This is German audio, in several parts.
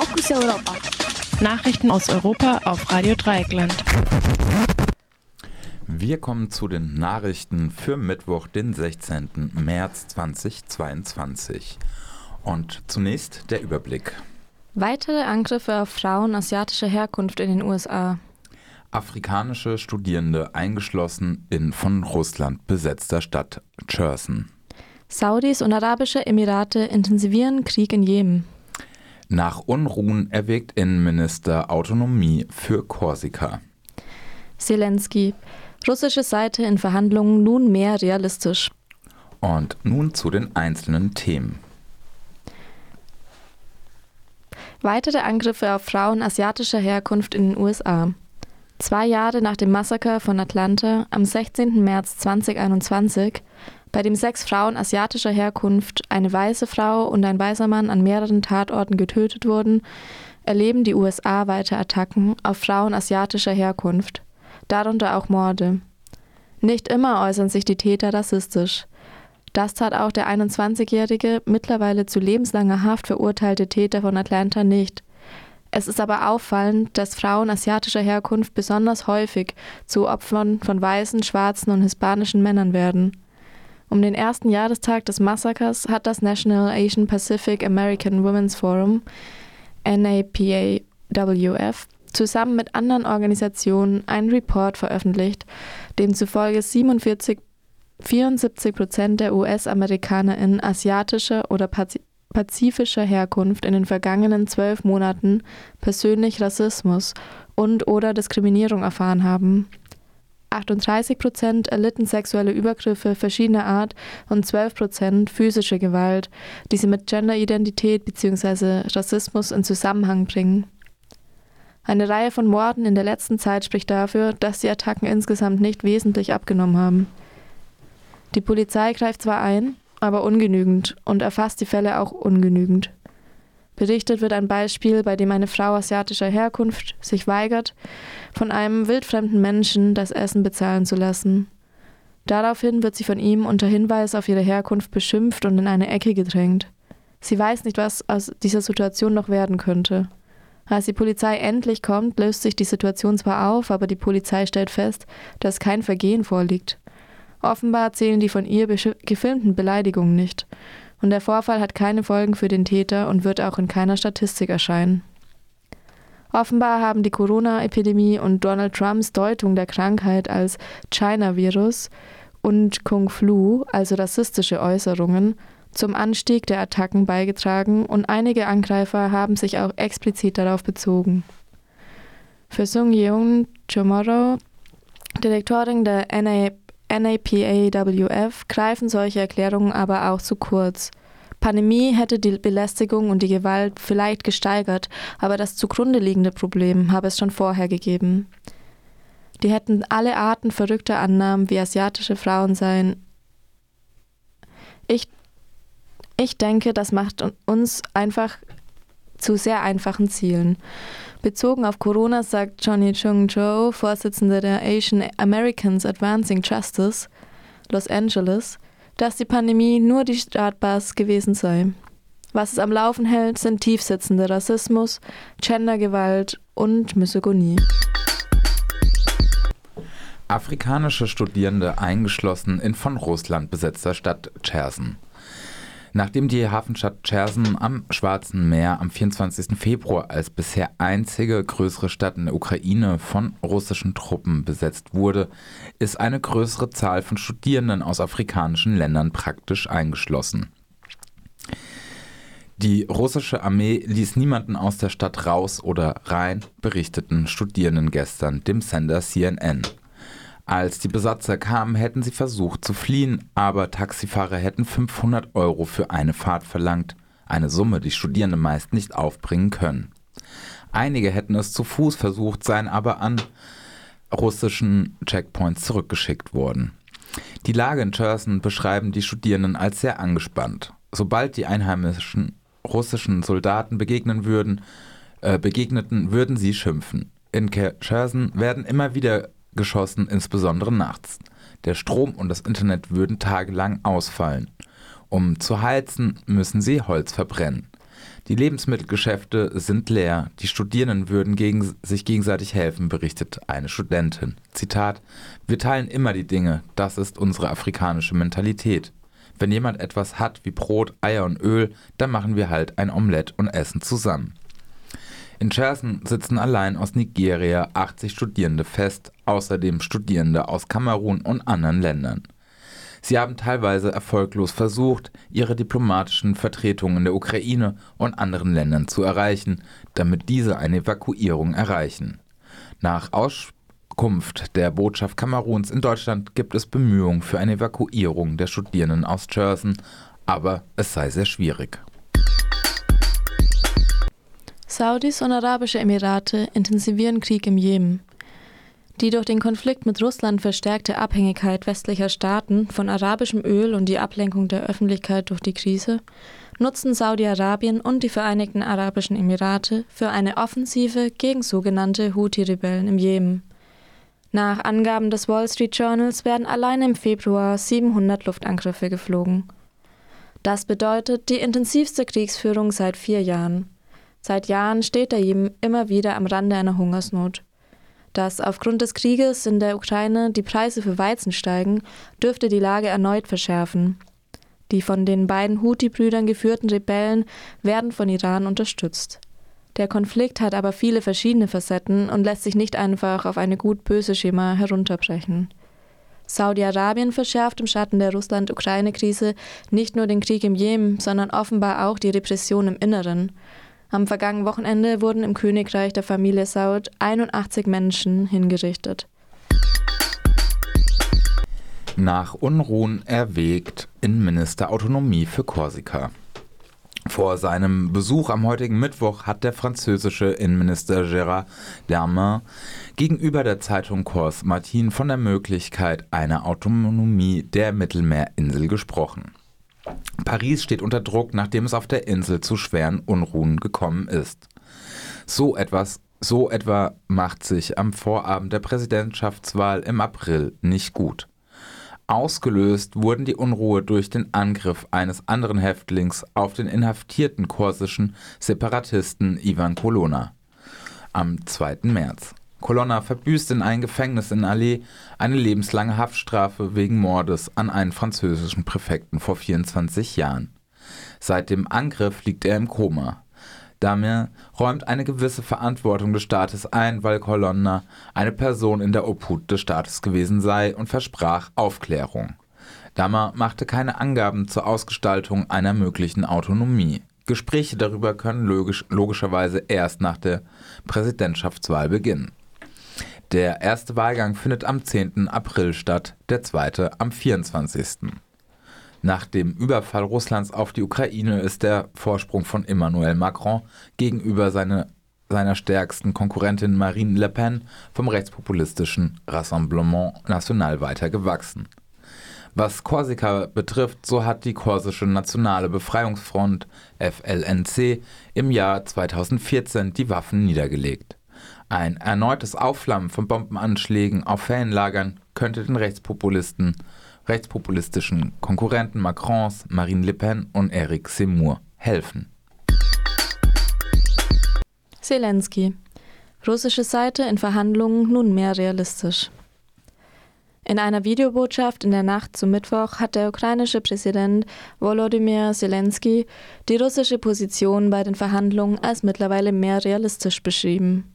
Fokus Europa. Nachrichten aus Europa auf Radio Dreieckland. Wir kommen zu den Nachrichten für Mittwoch, den 16. März 2022. Und zunächst der Überblick. Weitere Angriffe auf Frauen asiatischer Herkunft in den USA. Afrikanische Studierende eingeschlossen in von Russland besetzter Stadt Cherson. Saudis und Arabische Emirate intensivieren Krieg in Jemen. Nach Unruhen erwägt Innenminister Autonomie für Korsika. Zelensky. Russische Seite in Verhandlungen nun mehr realistisch. Und nun zu den einzelnen Themen. Weitere Angriffe auf Frauen asiatischer Herkunft in den USA. Zwei Jahre nach dem Massaker von Atlanta am 16. März 2021, bei dem sechs Frauen asiatischer Herkunft, eine weiße Frau und ein weißer Mann an mehreren Tatorten getötet wurden, erleben die USA weiter Attacken auf Frauen asiatischer Herkunft, darunter auch Morde. Nicht immer äußern sich die Täter rassistisch. Das tat auch der 21-jährige, mittlerweile zu lebenslanger Haft verurteilte Täter von Atlanta nicht. Es ist aber auffallend, dass Frauen asiatischer Herkunft besonders häufig zu Opfern von weißen, schwarzen und hispanischen Männern werden. Um den ersten Jahrestag des Massakers hat das National Asian Pacific American Women's Forum, NAPAWF, zusammen mit anderen Organisationen einen Report veröffentlicht, demzufolge 47 74 Prozent der US-AmerikanerInnen asiatischer oder pazifischer Herkunft in den vergangenen zwölf Monaten persönlich Rassismus und oder Diskriminierung erfahren haben. 38 Prozent erlitten sexuelle Übergriffe verschiedener Art und 12 Prozent physische Gewalt, die sie mit Genderidentität bzw. Rassismus in Zusammenhang bringen. Eine Reihe von Morden in der letzten Zeit spricht dafür, dass die Attacken insgesamt nicht wesentlich abgenommen haben. Die Polizei greift zwar ein, aber ungenügend und erfasst die Fälle auch ungenügend. Berichtet wird ein Beispiel, bei dem eine Frau asiatischer Herkunft sich weigert, von einem wildfremden Menschen das Essen bezahlen zu lassen. Daraufhin wird sie von ihm unter Hinweis auf ihre Herkunft beschimpft und in eine Ecke gedrängt. Sie weiß nicht, was aus dieser Situation noch werden könnte. Als die Polizei endlich kommt, löst sich die Situation zwar auf, aber die Polizei stellt fest, dass kein Vergehen vorliegt. Offenbar zählen die von ihr gefilmten Beleidigungen nicht. Und der Vorfall hat keine Folgen für den Täter und wird auch in keiner Statistik erscheinen. Offenbar haben die Corona-Epidemie und Donald Trumps Deutung der Krankheit als China-Virus und Kung Flu, also rassistische Äußerungen, zum Anstieg der Attacken beigetragen und einige Angreifer haben sich auch explizit darauf bezogen. Für Sung Yeon Chamorro, Direktorin der NA NAPAWF greifen solche Erklärungen aber auch zu kurz. Pandemie hätte die Belästigung und die Gewalt vielleicht gesteigert, aber das zugrunde liegende Problem habe es schon vorher gegeben. Die hätten alle Arten verrückter Annahmen, wie asiatische Frauen seien. Ich, ich denke, das macht uns einfach zu sehr einfachen Zielen. Bezogen auf Corona sagt Johnny Chung Cho, Vorsitzender der Asian Americans Advancing Justice Los Angeles, dass die Pandemie nur die Startbars gewesen sei. Was es am Laufen hält, sind tiefsitzende Rassismus, Gendergewalt und Misogonie. Afrikanische Studierende eingeschlossen in von Russland besetzter Stadt Cherson. Nachdem die Hafenstadt Cherson am Schwarzen Meer am 24. Februar als bisher einzige größere Stadt in der Ukraine von russischen Truppen besetzt wurde, ist eine größere Zahl von Studierenden aus afrikanischen Ländern praktisch eingeschlossen. Die russische Armee ließ niemanden aus der Stadt raus oder rein, berichteten Studierenden gestern dem Sender CNN. Als die Besatzer kamen, hätten sie versucht zu fliehen, aber Taxifahrer hätten 500 Euro für eine Fahrt verlangt, eine Summe, die Studierende meist nicht aufbringen können. Einige hätten es zu Fuß versucht, seien aber an russischen Checkpoints zurückgeschickt worden. Die Lage in Cherson beschreiben die Studierenden als sehr angespannt. Sobald die einheimischen russischen Soldaten begegnen würden, äh, begegneten, würden sie schimpfen. In Cherson werden immer wieder geschossen, insbesondere nachts. Der Strom und das Internet würden tagelang ausfallen. Um zu heizen, müssen sie Holz verbrennen. Die Lebensmittelgeschäfte sind leer, die Studierenden würden gegen, sich gegenseitig helfen, berichtet eine Studentin. Zitat: Wir teilen immer die Dinge, das ist unsere afrikanische Mentalität. Wenn jemand etwas hat wie Brot, Eier und Öl, dann machen wir halt ein Omelett und essen zusammen. In Cherson sitzen allein aus Nigeria 80 Studierende fest, außerdem Studierende aus Kamerun und anderen Ländern. Sie haben teilweise erfolglos versucht, ihre diplomatischen Vertretungen in der Ukraine und anderen Ländern zu erreichen, damit diese eine Evakuierung erreichen. Nach Auskunft der Botschaft Kameruns in Deutschland gibt es Bemühungen für eine Evakuierung der Studierenden aus Cherson, aber es sei sehr schwierig. Saudis und Arabische Emirate intensivieren Krieg im Jemen. Die durch den Konflikt mit Russland verstärkte Abhängigkeit westlicher Staaten von arabischem Öl und die Ablenkung der Öffentlichkeit durch die Krise nutzen Saudi-Arabien und die Vereinigten Arabischen Emirate für eine Offensive gegen sogenannte Houthi-Rebellen im Jemen. Nach Angaben des Wall Street Journals werden allein im Februar 700 Luftangriffe geflogen. Das bedeutet die intensivste Kriegsführung seit vier Jahren. Seit Jahren steht der Jemen immer wieder am Rande einer Hungersnot. Dass aufgrund des Krieges in der Ukraine die Preise für Weizen steigen, dürfte die Lage erneut verschärfen. Die von den beiden Houthi-Brüdern geführten Rebellen werden von Iran unterstützt. Der Konflikt hat aber viele verschiedene Facetten und lässt sich nicht einfach auf eine gut-böse Schema herunterbrechen. Saudi-Arabien verschärft im Schatten der Russland-Ukraine-Krise nicht nur den Krieg im Jemen, sondern offenbar auch die Repression im Inneren. Am vergangenen Wochenende wurden im Königreich der Familie Saud 81 Menschen hingerichtet. Nach Unruhen erwägt Innenminister Autonomie für Korsika. Vor seinem Besuch am heutigen Mittwoch hat der französische Innenminister Gérard Darmanin gegenüber der Zeitung Corse Martin von der Möglichkeit einer Autonomie der Mittelmeerinsel gesprochen. Paris steht unter Druck, nachdem es auf der Insel zu schweren Unruhen gekommen ist. So etwas so etwa macht sich am Vorabend der Präsidentschaftswahl im April nicht gut. Ausgelöst wurden die Unruhe durch den Angriff eines anderen Häftlings auf den inhaftierten korsischen Separatisten Ivan Kolona am 2. März. Colonna verbüßt in ein Gefängnis in Alais eine lebenslange Haftstrafe wegen Mordes an einen französischen Präfekten vor 24 Jahren. Seit dem Angriff liegt er im Koma. Damir räumt eine gewisse Verantwortung des Staates ein, weil Colonna eine Person in der Obhut des Staates gewesen sei und versprach Aufklärung. Dammer machte keine Angaben zur Ausgestaltung einer möglichen Autonomie. Gespräche darüber können logisch, logischerweise erst nach der Präsidentschaftswahl beginnen. Der erste Wahlgang findet am 10. April statt, der zweite am 24. Nach dem Überfall Russlands auf die Ukraine ist der Vorsprung von Emmanuel Macron gegenüber seine, seiner stärksten Konkurrentin Marine Le Pen vom rechtspopulistischen Rassemblement National weiter gewachsen. Was Korsika betrifft, so hat die korsische Nationale Befreiungsfront FLNC im Jahr 2014 die Waffen niedergelegt. Ein erneutes Aufflammen von Bombenanschlägen auf Fanlagern könnte den Rechtspopulisten, rechtspopulistischen Konkurrenten Macrons, Marine Le Pen und Eric Seymour helfen. Zelensky. Russische Seite in Verhandlungen nunmehr realistisch. In einer Videobotschaft in der Nacht zum Mittwoch hat der ukrainische Präsident Volodymyr Zelensky die russische Position bei den Verhandlungen als mittlerweile mehr realistisch beschrieben.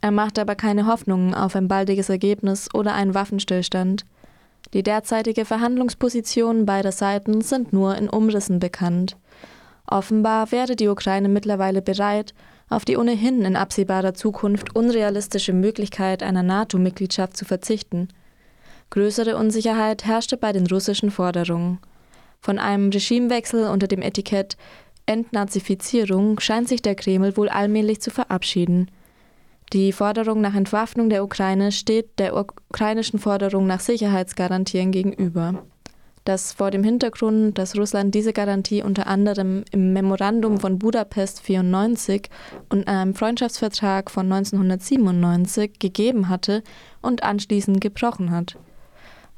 Er macht aber keine Hoffnungen auf ein baldiges Ergebnis oder einen Waffenstillstand. Die derzeitige Verhandlungspositionen beider Seiten sind nur in Umrissen bekannt. Offenbar werde die Ukraine mittlerweile bereit, auf die ohnehin in absehbarer Zukunft unrealistische Möglichkeit einer NATO-Mitgliedschaft zu verzichten. Größere Unsicherheit herrschte bei den russischen Forderungen. Von einem Regimewechsel unter dem Etikett Entnazifizierung scheint sich der Kreml wohl allmählich zu verabschieden. Die Forderung nach Entwaffnung der Ukraine steht der ukrainischen Forderung nach Sicherheitsgarantien gegenüber. Dass vor dem Hintergrund, dass Russland diese Garantie unter anderem im Memorandum von Budapest 94 und einem Freundschaftsvertrag von 1997 gegeben hatte und anschließend gebrochen hat.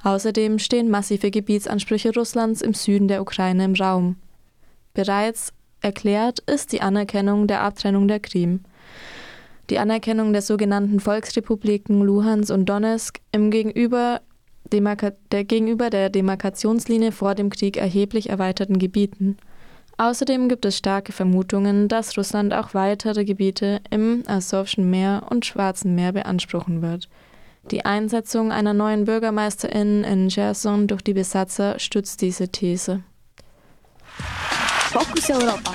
Außerdem stehen massive Gebietsansprüche Russlands im Süden der Ukraine im Raum. Bereits erklärt, ist die Anerkennung der Abtrennung der Krim. Die Anerkennung der sogenannten Volksrepubliken Luhansk und Donetsk im Gegenüber, der gegenüber der Demarkationslinie vor dem Krieg erheblich erweiterten Gebieten. Außerdem gibt es starke Vermutungen, dass Russland auch weitere Gebiete im Asowschen Meer und Schwarzen Meer beanspruchen wird. Die Einsetzung einer neuen Bürgermeisterin in Cherson durch die Besatzer stützt diese These. Fokus Europa.